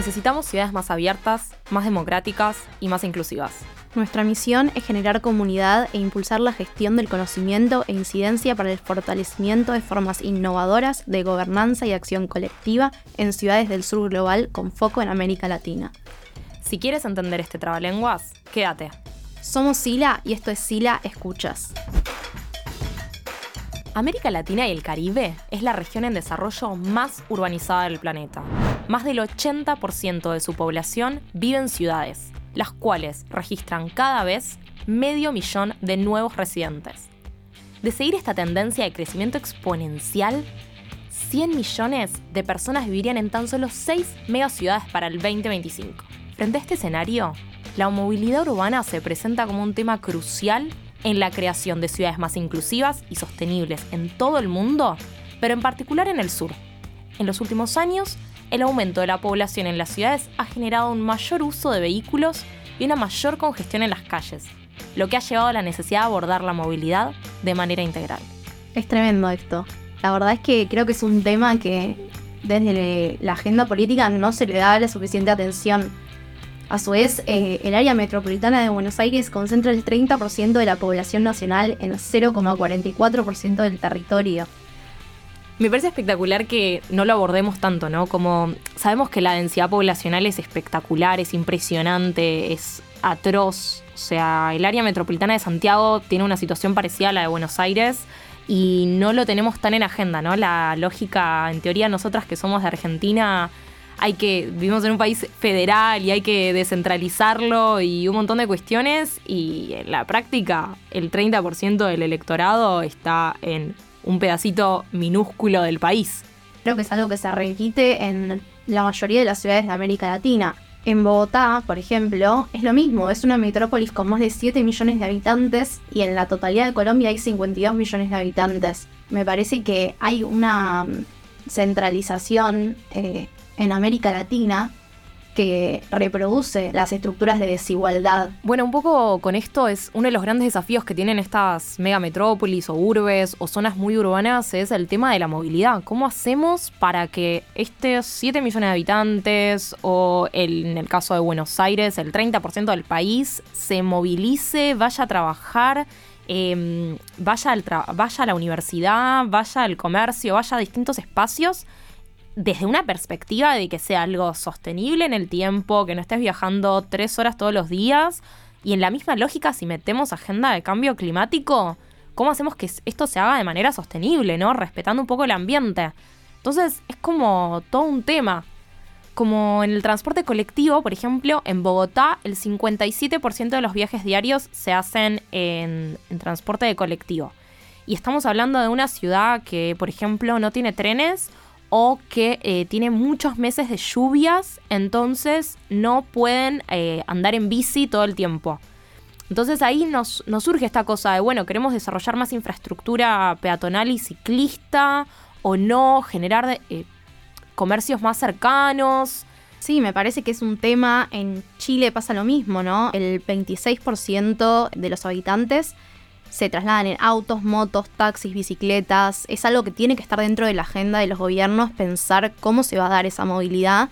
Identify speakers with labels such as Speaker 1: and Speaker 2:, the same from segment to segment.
Speaker 1: Necesitamos ciudades más abiertas, más democráticas y más inclusivas.
Speaker 2: Nuestra misión es generar comunidad e impulsar la gestión del conocimiento e incidencia para el fortalecimiento de formas innovadoras de gobernanza y acción colectiva en ciudades del sur global con foco en América Latina.
Speaker 1: Si quieres entender este trabalenguas, quédate.
Speaker 2: Somos Sila y esto es Sila Escuchas.
Speaker 1: América Latina y el Caribe es la región en desarrollo más urbanizada del planeta. Más del 80% de su población vive en ciudades, las cuales registran cada vez medio millón de nuevos residentes. De seguir esta tendencia de crecimiento exponencial, 100 millones de personas vivirían en tan solo 6 megaciudades para el 2025. Frente a este escenario, la movilidad urbana se presenta como un tema crucial en la creación de ciudades más inclusivas y sostenibles en todo el mundo, pero en particular en el sur. En los últimos años, el aumento de la población en las ciudades ha generado un mayor uso de vehículos y una mayor congestión en las calles, lo que ha llevado a la necesidad de abordar la movilidad de manera integral.
Speaker 2: Es tremendo esto. La verdad es que creo que es un tema que desde la agenda política no se le da la suficiente atención. A su vez, eh, el área metropolitana de Buenos Aires concentra el 30% de la población nacional en 0,44% del territorio.
Speaker 1: Me parece espectacular que no lo abordemos tanto, ¿no? Como sabemos que la densidad poblacional es espectacular, es impresionante, es atroz. O sea, el área metropolitana de Santiago tiene una situación parecida a la de Buenos Aires y no lo tenemos tan en agenda, ¿no? La lógica, en teoría, nosotras que somos de Argentina, hay que, vivimos en un país federal y hay que descentralizarlo y un montón de cuestiones y en la práctica el 30% del electorado está en un pedacito minúsculo del país.
Speaker 2: Creo que es algo que se repite en la mayoría de las ciudades de América Latina. En Bogotá, por ejemplo, es lo mismo, es una metrópolis con más de 7 millones de habitantes y en la totalidad de Colombia hay 52 millones de habitantes. Me parece que hay una mm, centralización eh, en América Latina que reproduce las estructuras de desigualdad.
Speaker 1: Bueno, un poco con esto es uno de los grandes desafíos que tienen estas megametrópolis o urbes o zonas muy urbanas es el tema de la movilidad. ¿Cómo hacemos para que estos 7 millones de habitantes o en el caso de Buenos Aires el 30% del país se movilice, vaya a trabajar? Em, vaya, al vaya a la universidad, vaya al comercio, vaya a distintos espacios desde una perspectiva de que sea algo sostenible en el tiempo, que no estés viajando tres horas todos los días. Y en la misma lógica, si metemos agenda de cambio climático, ¿cómo hacemos que esto se haga de manera sostenible, ¿no? Respetando un poco el ambiente. Entonces es como todo un tema. Como en el transporte colectivo, por ejemplo, en Bogotá el 57% de los viajes diarios se hacen en, en transporte de colectivo. Y estamos hablando de una ciudad que, por ejemplo, no tiene trenes o que eh, tiene muchos meses de lluvias, entonces no pueden eh, andar en bici todo el tiempo. Entonces ahí nos, surge esta cosa de, bueno, queremos desarrollar más infraestructura peatonal y ciclista o no, generar eh, comercios más cercanos.
Speaker 2: Sí, me parece que es un tema, en Chile pasa lo mismo, ¿no? El 26% de los habitantes se trasladan en autos, motos, taxis, bicicletas. Es algo que tiene que estar dentro de la agenda de los gobiernos, pensar cómo se va a dar esa movilidad,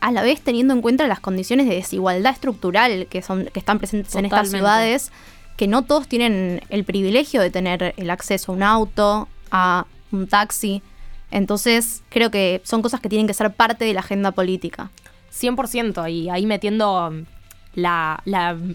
Speaker 2: a la vez teniendo en cuenta las condiciones de desigualdad estructural que, son, que están presentes en estas ciudades, que no todos tienen el privilegio de tener el acceso a un auto, a un taxi. Entonces, creo que son cosas que tienen que ser parte de la agenda política.
Speaker 1: 100%, y ahí metiendo la,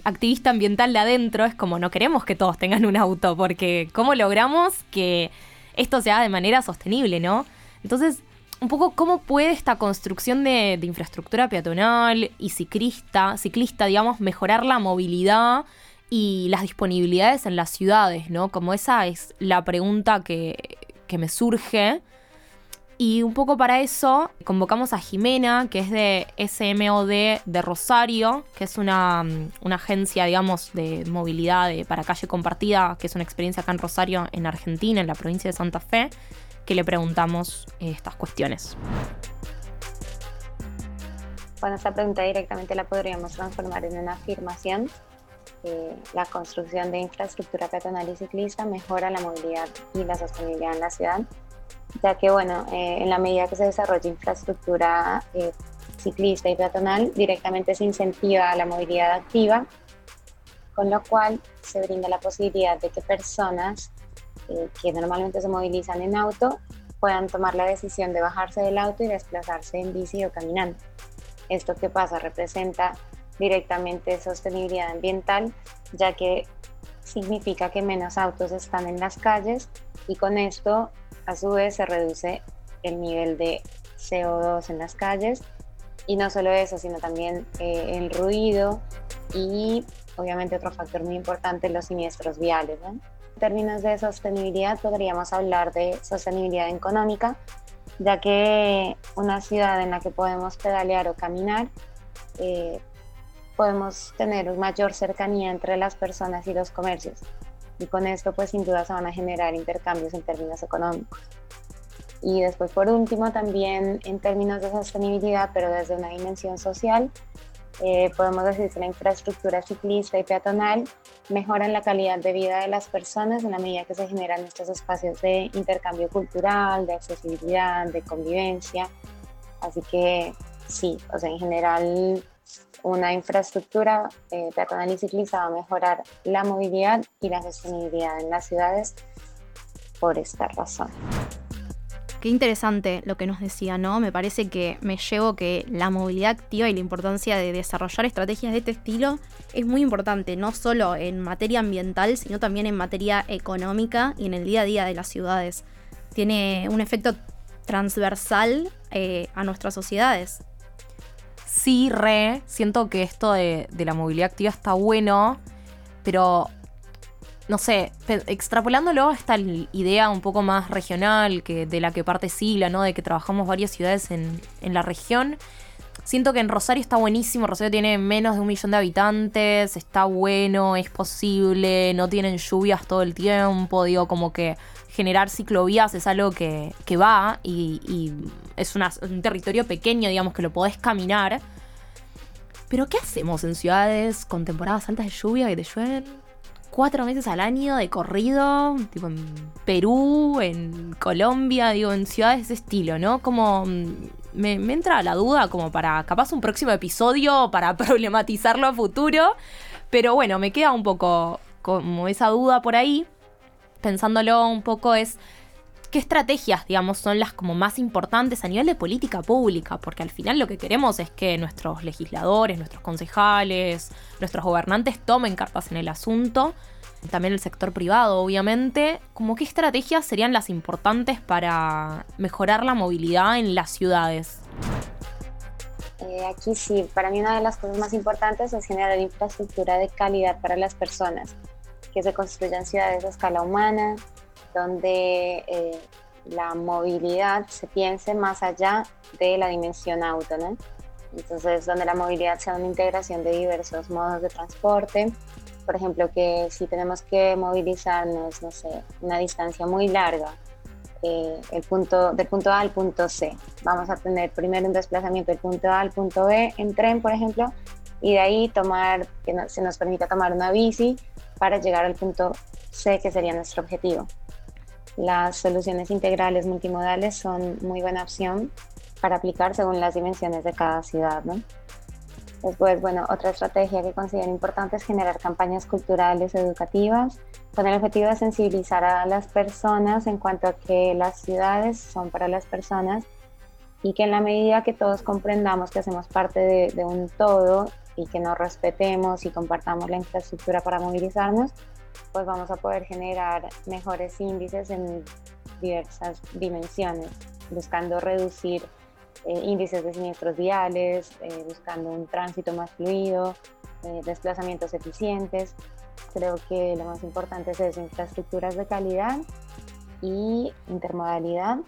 Speaker 1: activista ambiental de adentro es como no queremos que todos tengan un auto, porque ¿cómo logramos que esto sea de manera sostenible, no? Entonces, un poco cómo puede esta construcción de, infraestructura peatonal y ciclista, ciclista, digamos, mejorar la movilidad y las disponibilidades en las ciudades, ¿no? Como esa es la pregunta que, que me surge y un poco para eso convocamos a Jimena, que es de SMOD de Rosario, que es una, mm, agencia, digamos, de movilidad para calle compartida, que es una experiencia acá en Rosario, en Argentina, en la provincia de Santa Fe, que le preguntamos eh, estas cuestiones.
Speaker 3: Bueno, esta pregunta directamente la podríamos transformar en una afirmación. la construcción de infraestructura peatonal y ciclista mejora la movilidad y la sostenibilidad en la ciudad ya que bueno, eh, en la medida que se desarrolla infraestructura eh, ciclista y peatonal, directamente se incentiva la movilidad activa, con lo cual se brinda la posibilidad de que personas eh, que normalmente se movilizan en auto puedan tomar la decisión de bajarse del auto y desplazarse en bici o caminando. Esto que pasa representa directamente sostenibilidad ambiental, ya que significa que menos autos están en las calles y con esto a su vez se reduce el nivel de CO2 en las calles y no solo eso, sino también eh, el ruido y obviamente otro factor muy importante, los siniestros viales. En términos de sostenibilidad podríamos hablar de sostenibilidad económica, ya que una ciudad en la que podemos pedalear o caminar, eh, podemos tener mayor cercanía entre las personas y los comercios. Y con esto pues sin duda se van a generar intercambios en términos económicos. Y después, por último, también en términos de sostenibilidad, pero desde una dimensión social, eh, podemos decir que la infraestructura ciclista y peatonal mejoran la calidad de vida de las personas en la medida que se generan estos espacios de intercambio cultural, de accesibilidad, de convivencia. Así que sí, o sea, en general una infraestructura eh, peatonal y ciclista va a mejorar la movilidad y la sostenibilidad en las ciudades por esta razón.
Speaker 2: Qué interesante lo que nos decía, ¿no? Me parece que me llevo que la movilidad activa y la importancia de desarrollar estrategias de este estilo es muy importante, no solo en materia ambiental, sino también en materia económica y en el día a día de las ciudades. Tiene un efecto transversal eh, a nuestras sociedades.
Speaker 1: Sí, re, siento que esto de, de la movilidad activa está bueno, pero no sé, extrapolándolo a esta idea un poco más regional que de la que parte Sila, ¿no? De que trabajamos varias ciudades en, en, la región. Siento que en Rosario está buenísimo. Rosario tiene menos de un millón de habitantes. Está bueno, es posible. No tienen lluvias todo el tiempo. Digo, como que generar ciclovías es algo que, que va y, es un territorio pequeño, digamos, que lo podés caminar. Pero ¿qué hacemos en ciudades con temporadas altas de lluvia y te llueven? cuatro meses al año de corrido, tipo en Perú, en Colombia, digo, en ciudades de ese estilo, ¿no? Como me, entra la duda como para capaz un próximo episodio para problematizarlo a futuro, pero bueno, me queda un poco como esa duda por ahí, pensándolo un poco es qué estrategias, digamos, son las como más importantes a nivel de política pública, porque al final lo que queremos es que nuestros legisladores, nuestros concejales, nuestros gobernantes tomen cartas en el asunto, también el sector privado, obviamente, como qué estrategias serían las importantes para mejorar la movilidad en las ciudades.
Speaker 3: Eh, aquí sí, para mí una de las cosas más importantes es generar infraestructura de calidad para las personas, que se construyan ciudades a escala humana, donde eh, la movilidad se piense más allá de la dimensión auto, ¿no? Entonces, donde la movilidad sea una integración de diversos modos de transporte. Por ejemplo, que si tenemos que movilizarnos, no sé, una distancia muy larga, eh, el punto, del punto A al punto C. Vamos a tener primero un desplazamiento del punto A al punto B en tren, por ejemplo, y de ahí tomar, que se nos permita tomar una bici para llegar al punto C, que sería nuestro objetivo las soluciones integrales multimodales son muy buena opción para aplicar según las dimensiones de cada ciudad. ¿no? Después, bueno, otra estrategia que considero importante es generar campañas culturales educativas con el objetivo de sensibilizar a las personas en cuanto a que las ciudades son para las personas y que en la medida que todos comprendamos que hacemos parte de, de un todo y que nos respetemos y compartamos la infraestructura para movilizarnos, pues vamos a poder generar mejores índices en diversas dimensiones, buscando reducir eh, índices de siniestros viales, eh, buscando un tránsito más fluido, eh, desplazamientos eficientes. Creo que lo más importante es eso, infraestructuras de calidad y intermodalidad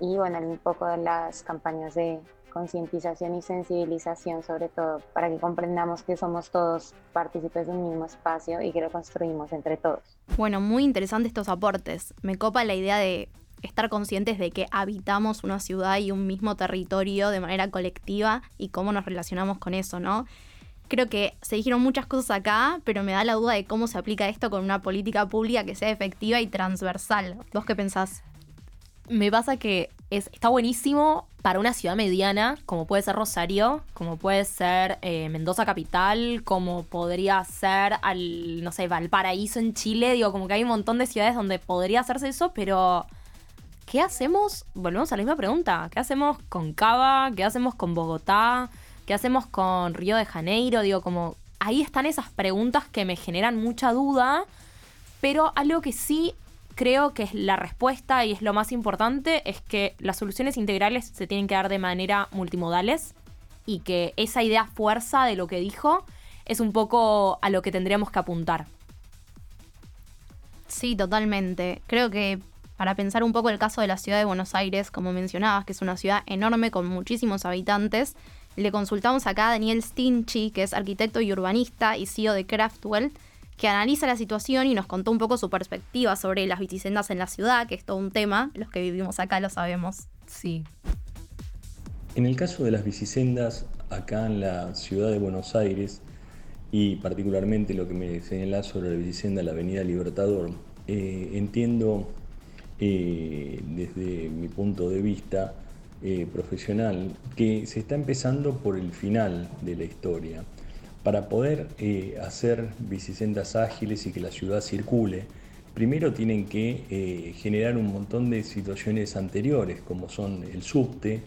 Speaker 3: y bueno, un poco de las campañas de concientización y sensibilización sobre todo, para que comprendamos que somos todos partícipes de un mismo espacio y que lo construimos entre todos.
Speaker 2: Bueno, muy interesante estos aportes. Me copa la idea de estar conscientes de que habitamos una ciudad y un mismo territorio de manera colectiva y cómo nos relacionamos con eso, ¿no? Creo que se dijeron muchas cosas acá, pero me da la duda de cómo se aplica esto con una política pública que sea efectiva y transversal. ¿Vos qué pensás?
Speaker 1: Me pasa que es, está buenísimo para una ciudad mediana, como puede ser Rosario, como puede ser eh, Mendoza Capital, como podría ser al, no sé, Valparaíso en Chile. Digo, como que hay un montón de ciudades donde podría hacerse eso, pero ¿qué hacemos? Volvemos a la misma pregunta. ¿Qué hacemos con Cava? ¿Qué hacemos con Bogotá? ¿Qué hacemos con Río de Janeiro? Digo, como ahí están esas preguntas que me generan mucha duda, pero algo que sí creo que es la respuesta y es lo más importante es que las soluciones integrales se tienen que dar de manera multimodales y que esa idea fuerza de lo que dijo es un poco a lo que tendríamos que apuntar.
Speaker 2: Sí, totalmente. Creo que para pensar un poco el caso de la ciudad de Buenos Aires, como mencionabas, que es una ciudad enorme con muchísimos habitantes, le consultamos acá a Daniel Stinchi, que es arquitecto y urbanista y CEO de Craftwell, que analiza la situación y nos contó un poco su perspectiva sobre las bicisendas en la ciudad, que es todo un tema, los que vivimos acá lo sabemos.
Speaker 1: Sí.
Speaker 4: En el caso de las bicisendas acá en la ciudad de Buenos Aires, y particularmente lo que me señala sobre la bicisenda la Avenida Libertador, eh, entiendo eh, desde mi punto de vista eh, profesional que se está empezando por el final de la historia para poder eh, hacer bicisendas ágiles y que la ciudad circule, primero tienen que eh, generar un montón de situaciones anteriores, como son el subte,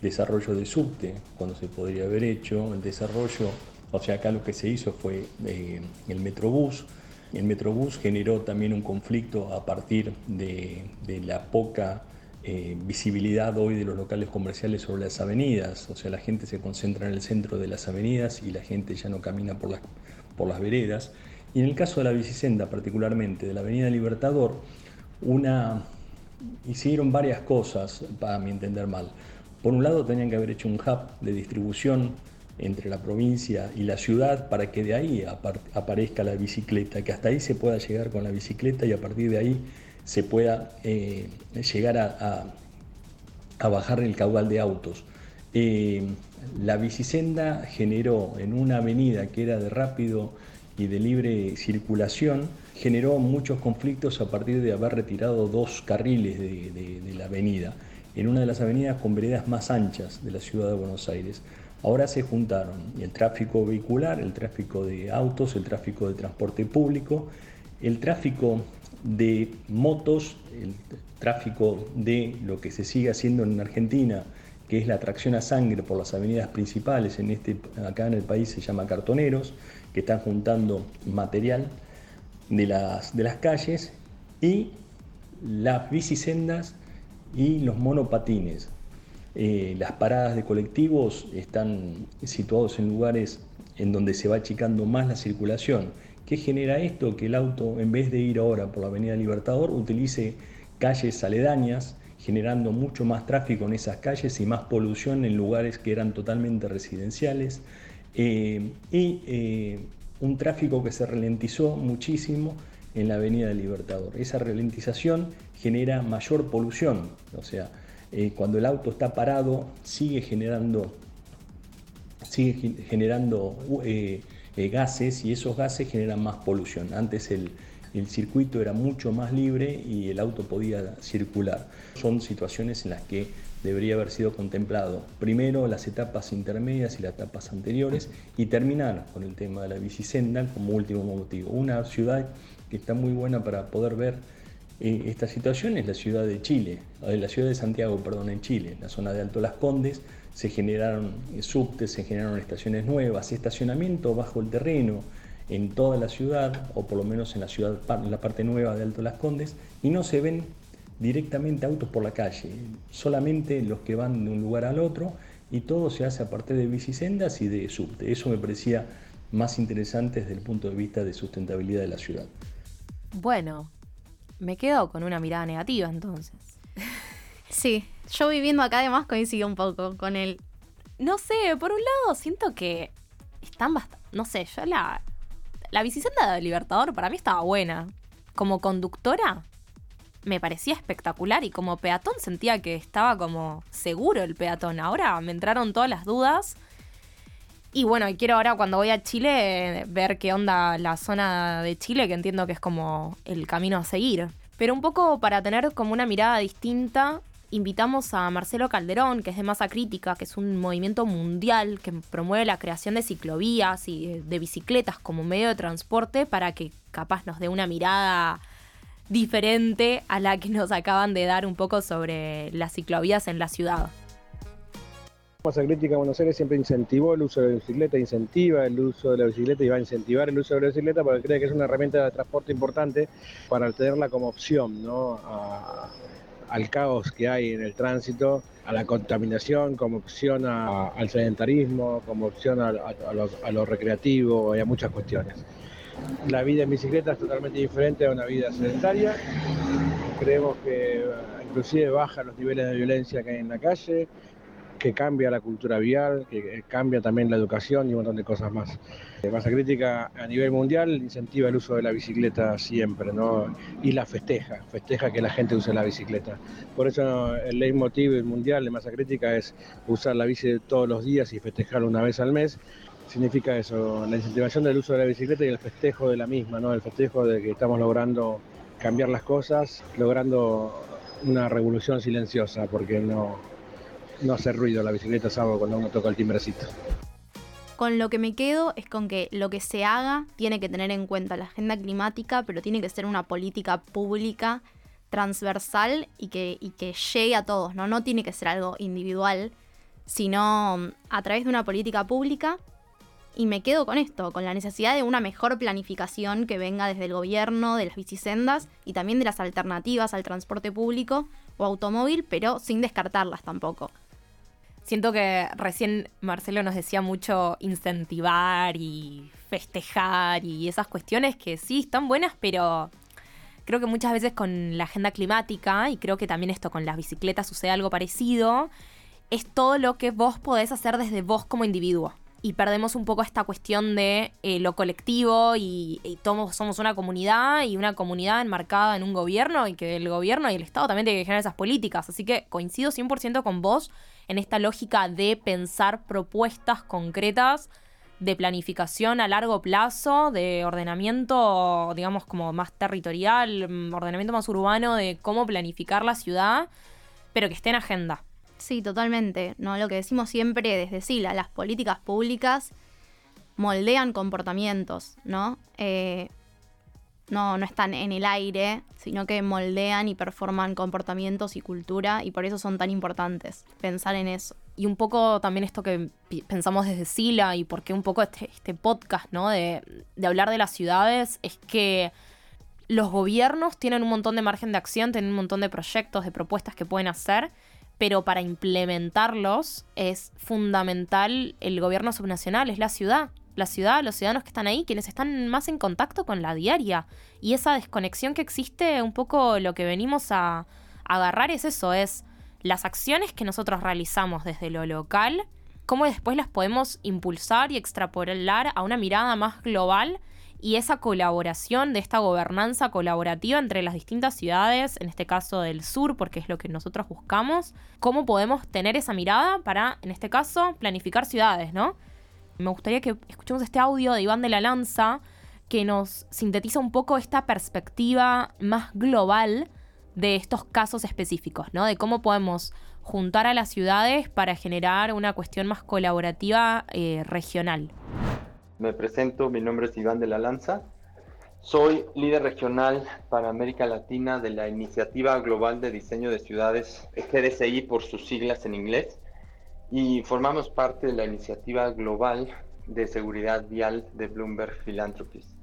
Speaker 4: desarrollo de subte, cuando se podría haber hecho, el desarrollo, o sea, acá lo que se hizo fue eh, el Metrobús. El Metrobús generó también un conflicto a partir de, la poca eh, visibilidad hoy de los locales comerciales sobre las avenidas, o sea, la gente se concentra en el centro de las avenidas y la gente ya no camina por las, veredas. Y en el caso de la bicisenda, particularmente de la Avenida Libertador, hicieron varias cosas, para mi entender mal. Por un lado, tenían que haber hecho un hub de distribución entre la provincia y la ciudad para que de ahí aparezca la bicicleta, que hasta ahí se pueda llegar con la bicicleta y a partir de ahí se pueda eh, llegar a, bajar el caudal de autos. Eh, la bicisenda generó en una avenida que era de rápido y de libre circulación, generó muchos conflictos a partir de haber retirado dos carriles de, la avenida, en una de las avenidas con veredas más anchas de la ciudad de Buenos Aires. Ahora se juntaron el tráfico vehicular, el tráfico de autos, el tráfico de transporte público, el tráfico de motos, el tráfico de lo que se sigue haciendo en Argentina, que es la atracción a sangre por las avenidas principales, en este, acá en el país se llama cartoneros, que están juntando material de las, de las calles, y las bicisendas y los monopatines. Eh, las paradas de colectivos están situados en lugares en donde se va achicando más la circulación ¿Qué genera esto? Que el auto, en vez de ir ahora por la Avenida Libertador, utilice calles aledañas, generando mucho más tráfico en esas calles y más polución en lugares que eran totalmente residenciales. Eh, y eh, un tráfico que se ralentizó muchísimo en la Avenida Libertador. Esa ralentización genera mayor polución, o sea, eh, cuando el auto está parado sigue generando, sigue generando eh, gases y esos gases generan más polución. Antes el, circuito era mucho más libre y el auto podía circular. Son situaciones en las que debería haber sido contemplado primero las etapas intermedias y las etapas anteriores y terminar con el tema de la bicisenda como último motivo. Una ciudad que está muy buena para poder ver eh, esta situación es la ciudad de Chile, eh, la ciudad de Santiago, perdón, en Chile, la zona de Alto Las Condes, se generaron subtes, se generaron estaciones nuevas, estacionamiento bajo el terreno en toda la ciudad, o por lo menos en la ciudad, en la parte nueva de Alto Las Condes, y no se ven directamente autos por la calle, solamente los que van de un lugar al otro, y todo se hace a partir de bicisendas y de subte. Eso me parecía más interesante desde el punto de vista de sustentabilidad de la ciudad.
Speaker 1: Bueno, me quedo con una mirada negativa entonces.
Speaker 2: Sí, yo viviendo acá además coincido un poco con él.
Speaker 1: No sé, por un lado siento que están bastante... No sé, yo la... La bicicenda de Libertador para mí estaba buena. Como conductora me parecía espectacular y como peatón sentía que estaba como seguro el peatón. Ahora me entraron todas las dudas. Y bueno, quiero ahora cuando voy a Chile ver qué onda la zona de Chile, que entiendo que es como el camino a seguir. Pero un poco para tener como una mirada distinta invitamos a Marcelo Calderón, que es de Masa Crítica, que es un movimiento mundial que promueve la creación de ciclovías y de bicicletas como medio de transporte para que capaz nos dé una mirada diferente a la que nos acaban de dar un poco sobre las ciclovías en la ciudad.
Speaker 5: Masa Crítica Buenos Aires siempre incentivó el uso de la bicicleta, incentiva el uso de la bicicleta y va a incentivar el uso de la bicicleta porque cree que es una herramienta de transporte importante para tenerla como opción ¿no? al caos que hay en el tránsito, a la contaminación, como opción al sedentarismo, como opción a, lo, recreativo y a muchas cuestiones. La vida en bicicleta es totalmente diferente a una vida sedentaria. Creemos que eh, inclusive baja los niveles de violencia que hay en la calle, que cambia la cultura vial, que cambia también la educación y un montón de cosas más. Masa Crítica a nivel mundial incentiva el uso de la bicicleta siempre, ¿no? Y la festeja, festeja que la gente use la bicicleta. Por eso el leitmotiv mundial de Masa Crítica es usar la bici todos los días y festejarlo una vez al mes. Significa eso, la incentivación del uso de la bicicleta y el festejo de la misma, ¿no? El festejo de que estamos logrando cambiar las cosas, logrando una revolución silenciosa, porque no, no hace ruido la bicicleta sábado cuando uno toca el timbrecito.
Speaker 2: Con lo que me quedo es con que lo que se haga tiene que tener en cuenta la agenda climática, pero tiene que ser una política pública transversal y que, y que llegue a todos, ¿no? No tiene que ser algo individual, sino mm, a través de una política pública. Y me quedo con esto, con la necesidad de una mejor planificación que venga desde el gobierno, de las bicisendas y también de las alternativas al transporte público o automóvil, pero sin descartarlas tampoco.
Speaker 1: Siento que recién Marcelo nos decía mucho incentivar y festejar y esas cuestiones que sí están buenas, pero creo que muchas veces con la agenda climática, y creo que también esto con las bicicletas sucede algo parecido, es todo lo que vos podés hacer desde vos como individuo y perdemos un poco esta cuestión de eh, lo colectivo y, todos somos una comunidad y una comunidad enmarcada en un gobierno y que el gobierno y el Estado también tienen que generar esas políticas. Así que coincido 100% con vos en esta lógica de pensar propuestas concretas de planificación a largo plazo, de ordenamiento, digamos, como más territorial, mm, ordenamiento más urbano, de cómo planificar la ciudad, pero que esté en agenda.
Speaker 2: Sí, totalmente. ¿no? Lo que decimos siempre desde SILA, las políticas públicas moldean comportamientos, ¿no? Eh, no, no están en el aire, sino que moldean y performan comportamientos y cultura, y por eso son tan importantes pensar en eso.
Speaker 1: Y un poco también esto que pensamos desde Sila y por qué un poco este, este podcast, ¿no? De, de hablar de las ciudades, es que los gobiernos tienen un montón de margen de acción, tienen un montón de proyectos, de propuestas que pueden hacer, pero para implementarlos es fundamental el gobierno subnacional, es la ciudad. La ciudad, los ciudadanos que están ahí, quienes están más en contacto con la diaria. Y esa desconexión que existe, un poco lo que venimos a, agarrar es eso, es las acciones que nosotros realizamos desde lo local, cómo después las podemos impulsar y extrapolar a una mirada más global y esa colaboración de esta gobernanza colaborativa entre las distintas ciudades, en este caso del sur, porque es lo que nosotros buscamos, cómo podemos tener esa mirada para, en este caso, planificar ciudades, ¿no? Me gustaría que escuchemos este audio de Iván de la Lanza que nos sintetiza un poco esta perspectiva más global de estos casos específicos, ¿no? De cómo podemos juntar a las ciudades para generar una cuestión más colaborativa eh, regional.
Speaker 6: Me presento, mi nombre es Iván de la Lanza. Soy líder regional para América Latina de la Iniciativa Global de Diseño de Ciudades, GDCI por sus siglas en inglés, y formamos parte de la Iniciativa Global de Seguridad Vial de Bloomberg Philanthropies.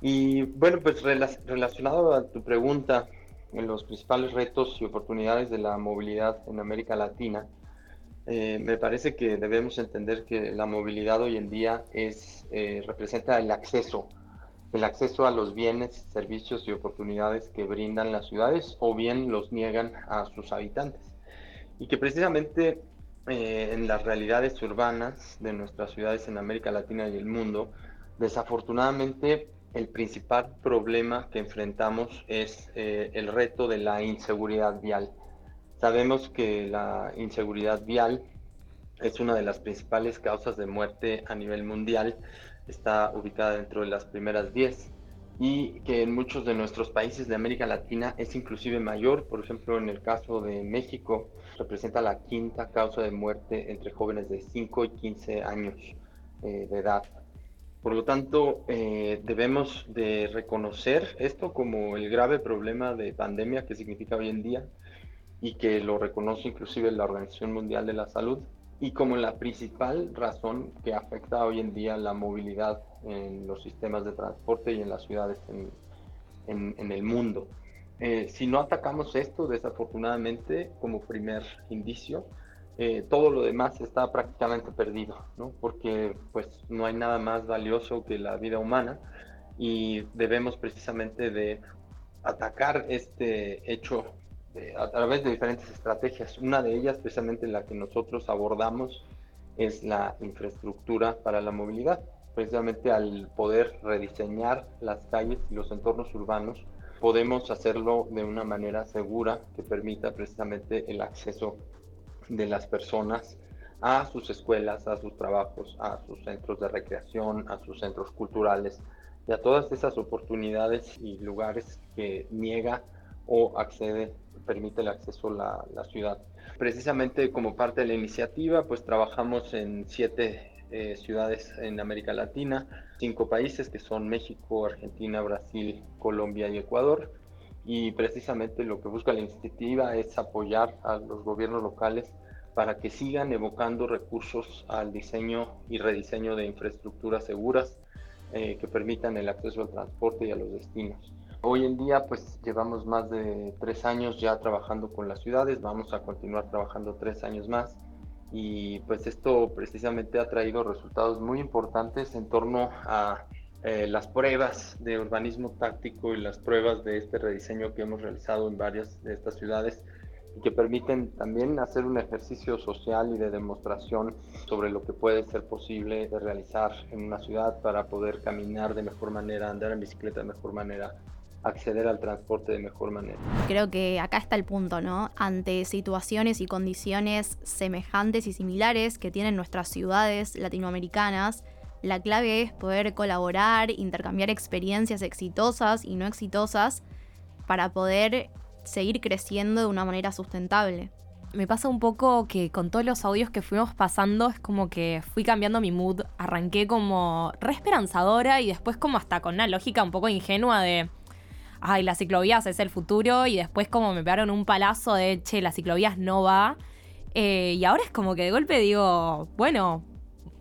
Speaker 6: Y bueno, pues relacionado a tu pregunta en los principales retos y oportunidades de la movilidad en América Latina, eh, me parece que debemos entender que la movilidad hoy en día es, eh, representa el acceso, el acceso a los bienes, servicios y oportunidades que brindan las ciudades o bien los niegan a sus habitantes. Y que precisamente eh, en las realidades urbanas de nuestras ciudades en América Latina y el mundo, desafortunadamente el principal problema que enfrentamos es el reto de la inseguridad vial Sabemos que la inseguridad vial es una de las principales causas de muerte a nivel mundial. Está ubicada dentro de las primeras 10. Y que en muchos de nuestros países de América Latina es inclusive mayor. Por ejemplo, en el caso de México, representa la quinta causa de muerte entre jóvenes de 5 y 15 años eh, de edad. Por lo tanto, eh, debemos de reconocer esto como el grave problema de pandemia que significa hoy en día y que lo reconoce inclusive la Organización Mundial de la Salud y como la principal razón que afecta hoy en día la movilidad en los sistemas de transporte y en las ciudades en, en, el mundo. Eh, si no atacamos esto, desafortunadamente, como primer indicio, eh, todo lo demás está prácticamente perdido, ¿no? porque pues no hay nada más valioso que la vida humana y debemos precisamente de atacar este hecho a través de diferentes estrategias. Una de ellas, precisamente la que nosotros abordamos, es la infraestructura para la movilidad. Precisamente al poder rediseñar las calles y los entornos urbanos, podemos hacerlo de una manera segura que permita precisamente el acceso de las personas a sus escuelas, a sus trabajos, a sus centros de recreación, a sus centros culturales y a todas esas oportunidades y lugares que niega o accede, permite el acceso a la, ciudad. Precisamente como parte de la iniciativa, pues trabajamos en siete eh, ciudades en América Latina, cinco países que son México, Argentina, Brasil, Colombia y Ecuador. Y precisamente lo que busca la iniciativa es apoyar a los gobiernos locales para que sigan evocando recursos al diseño y rediseño de infraestructuras seguras eh, que permitan el acceso al transporte y a los destinos. Hoy en día pues llevamos más de tres años ya trabajando con las ciudades, vamos a continuar trabajando tres años más y pues esto precisamente ha traído resultados muy importantes en torno a eh, las pruebas de urbanismo táctico y las pruebas de este rediseño que hemos realizado en varias de estas ciudades y que permiten también hacer un ejercicio social y de demostración sobre lo que puede ser posible de realizar en una ciudad para poder caminar de mejor manera, andar en bicicleta de mejor manera, acceder al transporte de mejor manera.
Speaker 2: Creo que acá está el punto, ¿no? Ante situaciones y condiciones semejantes y similares que tienen nuestras ciudades latinoamericanas, la clave es poder colaborar, intercambiar experiencias exitosas y no exitosas para poder seguir creciendo de una manera sustentable.
Speaker 1: Me pasa un poco que con todos los audios que fuimos pasando es como que fui cambiando mi mood. Arranqué como re esperanzadora y después como hasta con una lógica un poco ingenua de ay, las ciclovías es el futuro, y después como me pegaron un palazo de, che, las ciclovías no va. Eh, y ahora es como que de golpe digo, bueno,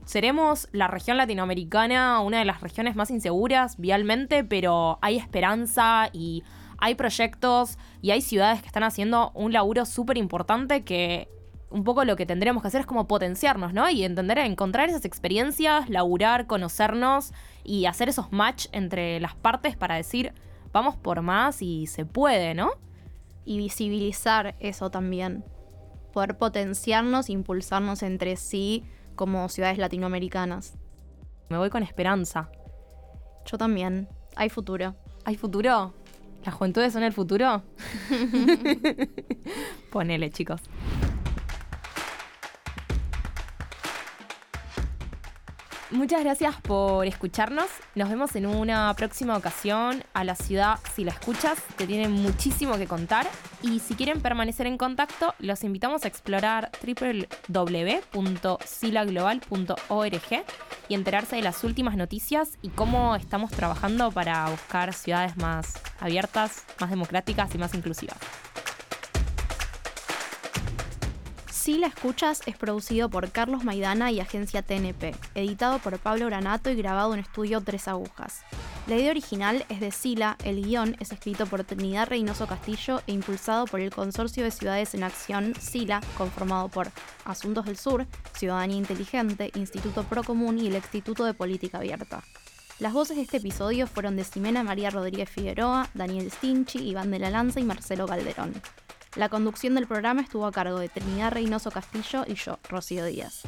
Speaker 1: seremos la región latinoamericana, una de las regiones más inseguras vialmente, pero hay esperanza y hay proyectos y hay ciudades que están haciendo un laburo súper importante que un poco lo que tendremos que hacer es como potenciarnos, ¿no? Y entender, encontrar esas experiencias, laburar, conocernos y hacer esos match entre las partes para decir, vamos por más y se puede, ¿no?
Speaker 2: Y visibilizar eso también. Poder potenciarnos, impulsarnos entre sí como ciudades latinoamericanas.
Speaker 1: Me voy con esperanza.
Speaker 2: Yo también. Hay futuro.
Speaker 1: ¿Hay futuro? ¿Las juventudes son el futuro? Ponele, chicos. Muchas gracias por escucharnos. Nos vemos en una próxima ocasión a la ciudad si la escuchas. Te tiene muchísimo que contar. Y si quieren permanecer en contacto, los invitamos a explorar www.silaglobal.org y enterarse de las últimas noticias y cómo estamos trabajando para buscar ciudades más abiertas, más democráticas y más inclusivas.
Speaker 2: Si la escuchas es producido por Carlos Maidana y Agencia TNP, editado por Pablo Granato y grabado en estudio Tres Agujas. La idea original es de Sila, el guion es escrito por Trinidad Reynoso Castillo e impulsado por el Consorcio de Ciudades en Acción Sila, conformado por Asuntos del Sur, Ciudadanía Inteligente, Instituto Procomún y el Instituto de Política Abierta. Las voces de este episodio fueron de Ximena María Rodríguez Figueroa, Daniel Stinchi, Iván de la Lanza y Marcelo Calderón. La conducción del programa estuvo a cargo de Trinidad Reynoso Castillo y yo, Rocío Díaz.